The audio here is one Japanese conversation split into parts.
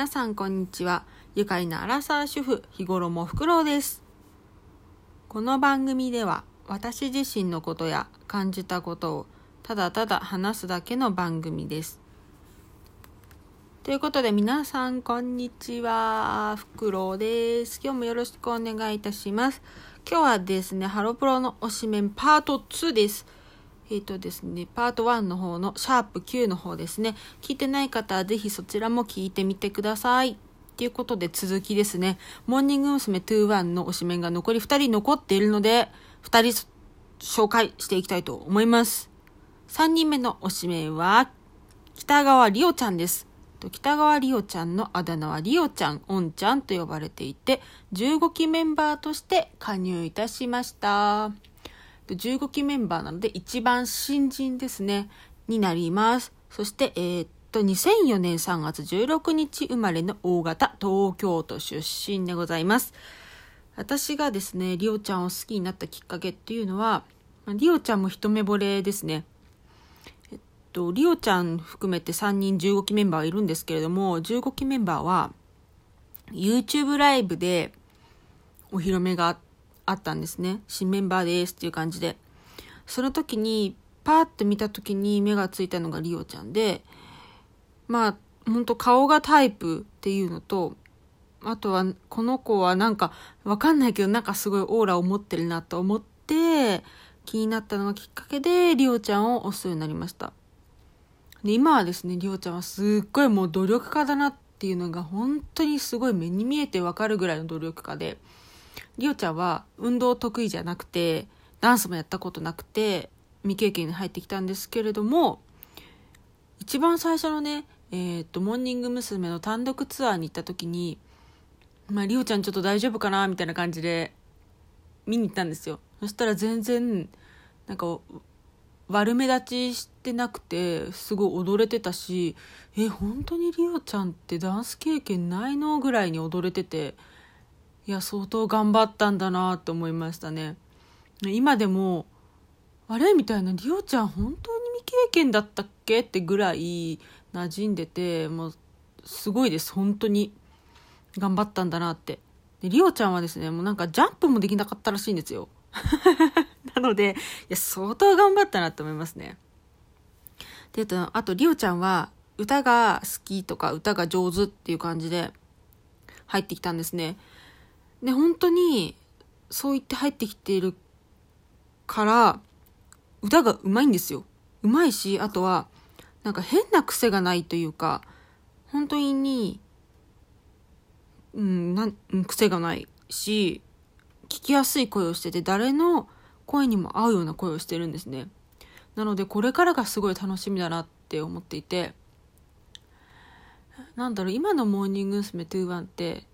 皆さんこんにちは。愉快なアラサー主婦、日頃もフクロウです。この番組では私自身のことや感じたことをただただ話すだけの番組です。ということで皆さんこんにちは。フクロウです。今日もよろしくお願いいたします。今日はですね、ハロプロの推しメンパート2です。えっ、ー、とですね、パート1の方のシャープ9の方ですね。聞いてない方はぜひそちらも聞いてみてください。ということで続きですね。モーニング娘。21の推しメンが残り2人残っているので、2人紹介していきたいと思います。3人目の推しメンは、北川りおちゃんです。北川りおちゃんのあだ名はりおちゃん、おんちゃんと呼ばれていて、15期メンバーとして加入いたしました。15期メンバーなので一番新人ですね、になります。そして、えー、っと、2004年3月16日生まれの大型東京都出身でございます。私がですね、りおちゃんを好きになったきっかけっていうのは、りおちゃんも一目惚れですね。えっと、りおちゃん含めて3人15期メンバーがいるんですけれども、15期メンバーは、YouTube ライブでお披露目があって、あったんですね。新メンバーですっていう感じで。その時に、パーって見た時に目がついたのがリオちゃんで、まあ、ほんと顔がタイプっていうのと、あとは、この子はなんか、わかんないけど、なんかすごいオーラを持ってるなと思って、気になったのがきっかけで、リオちゃんを推すようになりました。で、今はですね、リオちゃんはすっごいもう努力家だなっていうのが本当にすごい目に見えてわかるぐらいの努力家で、りおちゃんは運動得意じゃなくて、ダンスもやったことなくて、未経験に入ってきたんですけれども、一番最初のね、えっ、と、モーニング娘。の単独ツアーに行った時に、まあ、りおちゃんちょっと大丈夫かなみたいな感じで見に行ったんですよ。そしたら全然、なんか、悪目立ちしてなくて、すごい踊れてたし、え、本当にりおちゃんってダンス経験ないのぐらいに踊れてて、いや、相当頑張ったんだなと思いましたね。今でも、あれみたいな、りおちゃん本当に未経験だったっけってぐらい馴染んでて、もう、すごいです、本当に。頑張ったんだなって。で、りおちゃんはですね、もうなんかジャンプもできなかったらしいんですよ。なので、いや、相当頑張ったなって思いますね。で、あと、りおちゃんは、歌が好きとか歌が上手っていう感じで入ってきたんですね。で、本当に、そう言って入ってきているから、歌が上手いんですよ。上手いし、あとは、なんか変な癖がないというか、本当に、うん、なん、癖がないし、聞きやすい声をしてて、誰の声にも合うような声をしてるんですね。なので、これからがすごい楽しみだなって思っていて、なんだろう、今のモーニング娘。21って、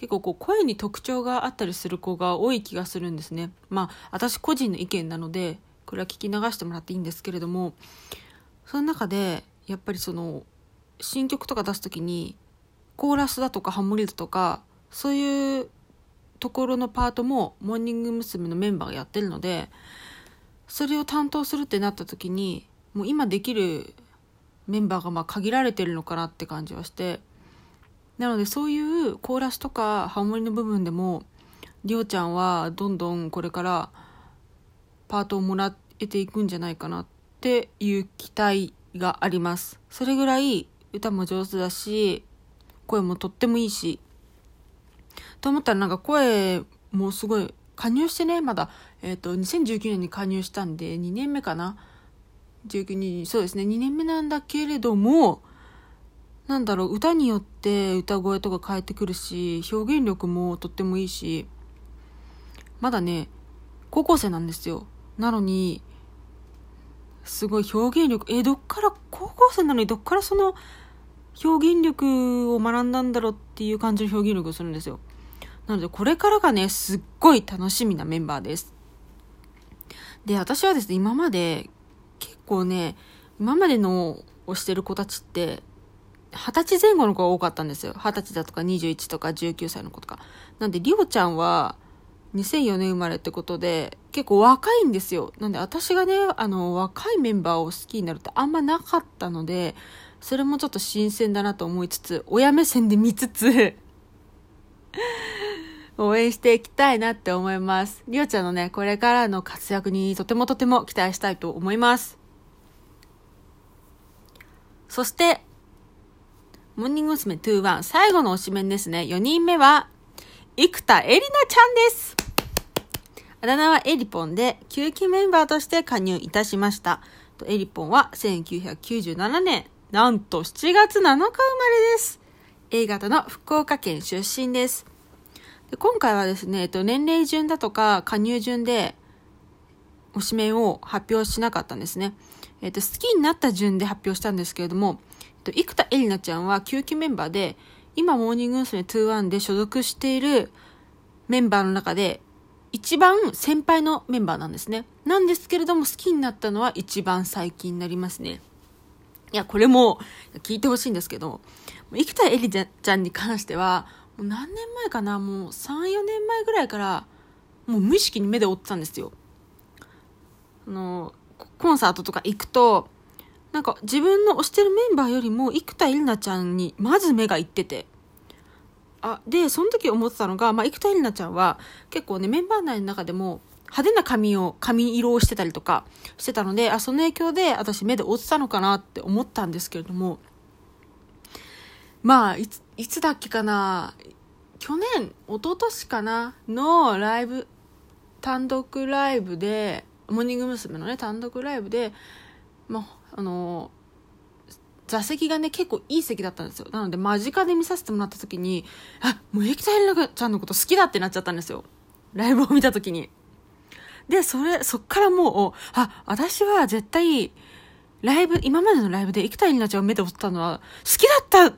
結構こう声に特徴があったりする子が多い気がするんですね。まあ私個人の意見なのでこれは聞き流してもらっていいんですけれどもその中でやっぱりその新曲とか出す時にコーラスだとかハモリだとかそういうところのパートもモーニング娘。のメンバーがやってるのでそれを担当するってなった時にもう今できるメンバーがま限られてるのかなって感じはしてなのでそういうコーラスとかハモリの部分でもりょうちゃんはどんどんこれからパートをもらえていくんじゃないかなっていう期待があります。それぐらい歌も上手だし、声もとってもいいし。と思ったらなんか声もすごい加入してね、まだ、え、ー、と、2019年に加入したんで2年目かな？19年、そうですね、2年目なんだけれども、なんだろう、歌によって歌声とか変えてくるし、表現力もとってもいいし、まだね、高校生なんですよ。なのに、すごい表現力、え、どっから、高校生なのにどっからその表現力を学んだんだろうっていう感じの表現力をするんですよ。なので、これからがね、すっごい楽しみなメンバーです。で、私はですね、今まで、結構ね、今までのをしてる子たちって、二十歳前後の子が多かったんですよ。二十歳だとか21とか19歳の子とか。なんで、りおちゃんは2004年生まれってことで、結構若いんですよ。なんで、私がね、あの、若いメンバーを好きになるってあんまなかったので、それもちょっと新鮮だなと思いつつ、親目線で見つつ 応援していきたいなって思います。りおちゃんのね、これからの活躍にとてもとても期待したいと思います。そして、モーニング娘。21最後の推しメンですね。4人目は、生田絵里奈ちゃんです。あだ名はエリポンで、9期メンバーとして加入いたしました。エリポンは1997年、なんと7月7日生まれです。A 型の福岡県出身です。で今回はですね、えっと、年齢順だとか加入順で、推しメンを発表しなかったんですね。えっと、好きになった順で発表したんですけれども、と、生田絵里奈ちゃんは9期メンバーで、今、モーニング娘。21で所属しているメンバーの中で、一番先輩のメンバーなんですね。なんですけれども、好きになったのは一番最近になりますね。いや、これも聞いてほしいんですけど、生田絵里ちゃんに関しては、もう何年前かな、もう3、4年前ぐらいから、もう無意識に目で追ってたんですよ。あの、コンサートとか行くと、なんか自分の推してるメンバーよりも生田絵里奈ちゃんにまず目がいってて、あ、で、その時思ってたのが、まあ、生田絵里奈ちゃんは結構ね、メンバー内の中でも派手な髪を、髪色をしてたりとかしてたので、あ、その影響で私目で追ってたのかなって思ったんですけれども、まあ、いつ、いつだっけかな、去年、一昨年かな、のライブ、単独ライブで、モーニング娘。のね、単独ライブで、まあ、あの、座席がね、結構いい席だったんですよ。なので、間近で見させてもらった時に、あ、もう駅田エリナちゃんのこと好きだってなっちゃったんですよ。ライブを見た時に。で、それ、そっからもう、あ、私は絶対、ライブ、今までのライブで生田エリナちゃんを目で追ったのは、好きだった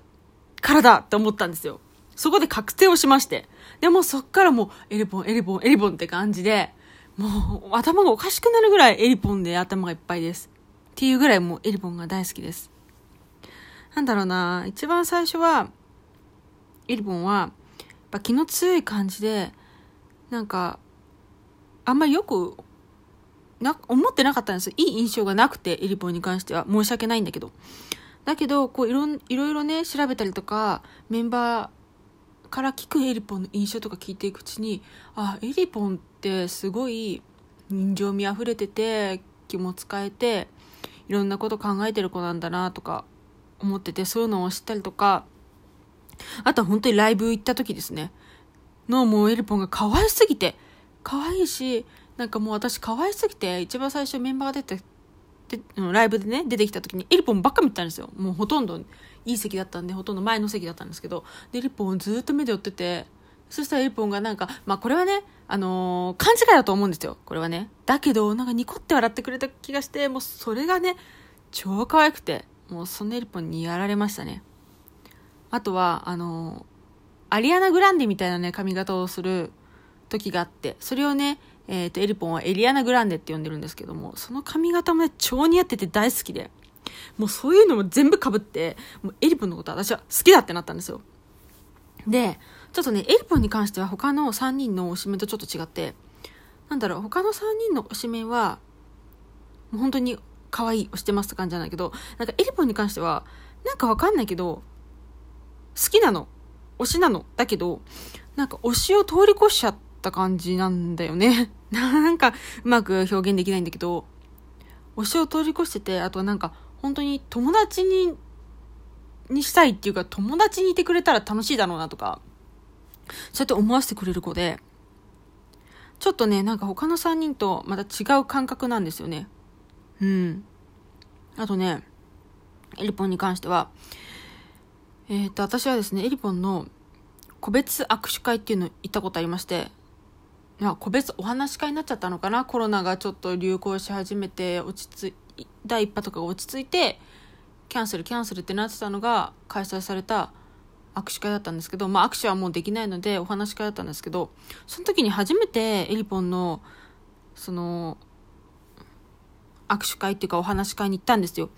からだって思ったんですよ。そこで確定をしまして。でもそっからもう、エリポン、エリポン、エリポンって感じで、もう、頭がおかしくなるぐらいエリポンで頭がいっぱいです。っていうぐらいもうエリポンが大好きです。なんだろうな、一番最初は、エリボンは、やっぱ気の強い感じで、なんか、あんまりよく、な、思ってなかったんですいい印象がなくて、エリボンに関しては。申し訳ないんだけど。だけど、こういろ、いろいろね、調べたりとか、メンバーから聞くエリポンの印象とか聞いていくうちに、あ、エリポンってすごい人情味溢れてて、気も使えて、いろんなこと考えてる子なんだなとか思ってて、そういうのを知ったりとか、あとは本当にライブ行った時ですね。のもうエルポンが可愛すぎて、可愛いし、なんかもう私可愛すぎて、一番最初メンバーが出て、でライブでね、出てきた時にエルポンばっか見てたんですよ。もうほとんどいい席だったんで、ほとんど前の席だったんですけど、で、エルポンずっと目で追ってて、そしたらエルポンがなんか、まあこれはね、あのー、勘違いだと思うんですよ。これはね。だけど、なんかニコって笑ってくれた気がして、もうそれがね、超可愛くて。もうソネルポンにやられましたね。あとは、あの、アリアナ・グランデみたいなね、髪型をする時があって、それをね、えっ、ー、と、エリポンはエリアナ・グランデって呼んでるんですけども、その髪型もね、超似合ってて大好きで、もうそういうのも全部被って、もうエリポンのこと私は好きだってなったんですよ。で、ちょっとね、エリポンに関しては他の3人の推しメンとちょっと違って、なんだろう、他の3人の推しメンは、もう本当に可愛い押してますって感じなんだけど、なんかエリポンに関しては、なんかわかんないけど、好きなの。推しなの。だけど、なんか推しを通り越しちゃった感じなんだよね。なんかうまく表現できないんだけど、推しを通り越してて、あとはなんか本当に友達に、にしたいっていうか友達にいてくれたら楽しいだろうなとか、そうやって思わせてくれる子で、ちょっとね、なんか他の3人とまた違う感覚なんですよね。うん。あとね、エリポンに関しては、えっ、と、私はですね、エリポンの個別握手会っていうの行ったことありまして、まあ、個別お話し会になっちゃったのかな？コロナがちょっと流行し始めて、落ち着い、第一波とかが落ち着いて、キャンセル、キャンセルってなってたのが開催された握手会だったんですけど、まあ、握手はもうできないのでお話し会だったんですけど、その時に初めてエリポンの、その、握手会っていうかお話し会に行ったんですよ。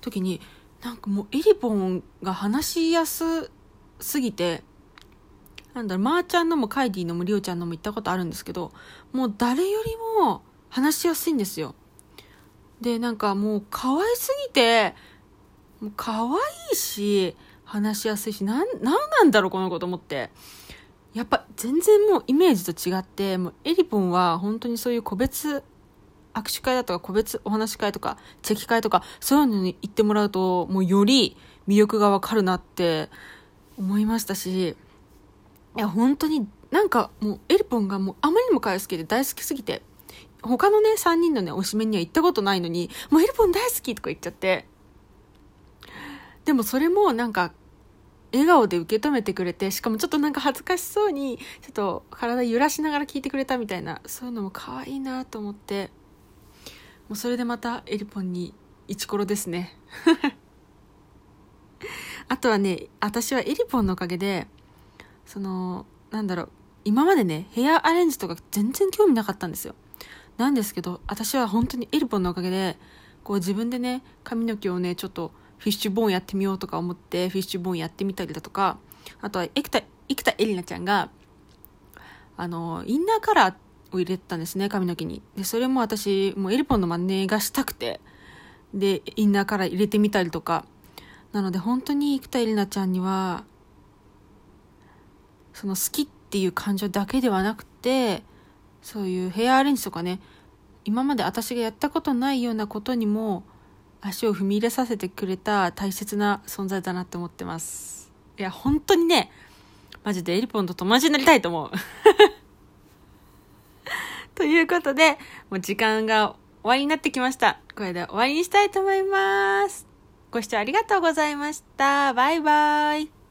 時に、なんかもうエリポンが話しやすすぎて、なんだろう、まー、ちゃんのもカイディのもリオちゃんのも行ったことあるんですけど、もう誰よりも話しやすいんですよ。で、なんかもう可愛すぎて、もう可愛いし、話しやすいし、なん、なんなんだろう、この子と思って。やっぱ全然もうイメージと違って、もうエリポンは本当にそういう個別握手会だとか個別お話し会とかチェキ会とかそういうのに行ってもらうともうより魅力がわかるなって思いましたしいや本当になんかもうエリポンがもうあまりにも可愛すぎて大好きすぎて他のね3人のねおしめには行ったことないのにもうエリポン大好きとか言っちゃってでもそれもなんか笑顔で受け止めてくれて、しかもちょっとなんか恥ずかしそうに、ちょっと体揺らしながら聞いてくれたみたいな、そういうのも可愛いなと思って、もうそれでまたエリポンにイチコロですね。あとはね、私はエリポンのおかげで、その、なんだろう、今までね、ヘアアレンジとか全然興味なかったんですよ。なんですけど、私は本当にエリポンのおかげで、こう自分でね、髪の毛をね、ちょっとフィッシュボーンやってみようとか思ってフィッシュボーンやってみたりだとかあとは生田生田絵里奈ちゃんがあのインナーカラーを入れてたんですね髪の毛に。でそれも私もうエルポンの真似がしたくてでインナーカラー入れてみたりとか。なので本当に生田絵里奈ちゃんにはその好きっていう感情だけではなくてそういうヘアアレンジとかね今まで私がやったことないようなことにも足を踏み入れさせてくれた大切な存在だなって思ってます。いや、本当にね、マジでエリポンと友達になりたいと思う。ということで、もう時間が終わりになってきました。これで終わりにしたいと思います。ご視聴ありがとうございました。バイバイ。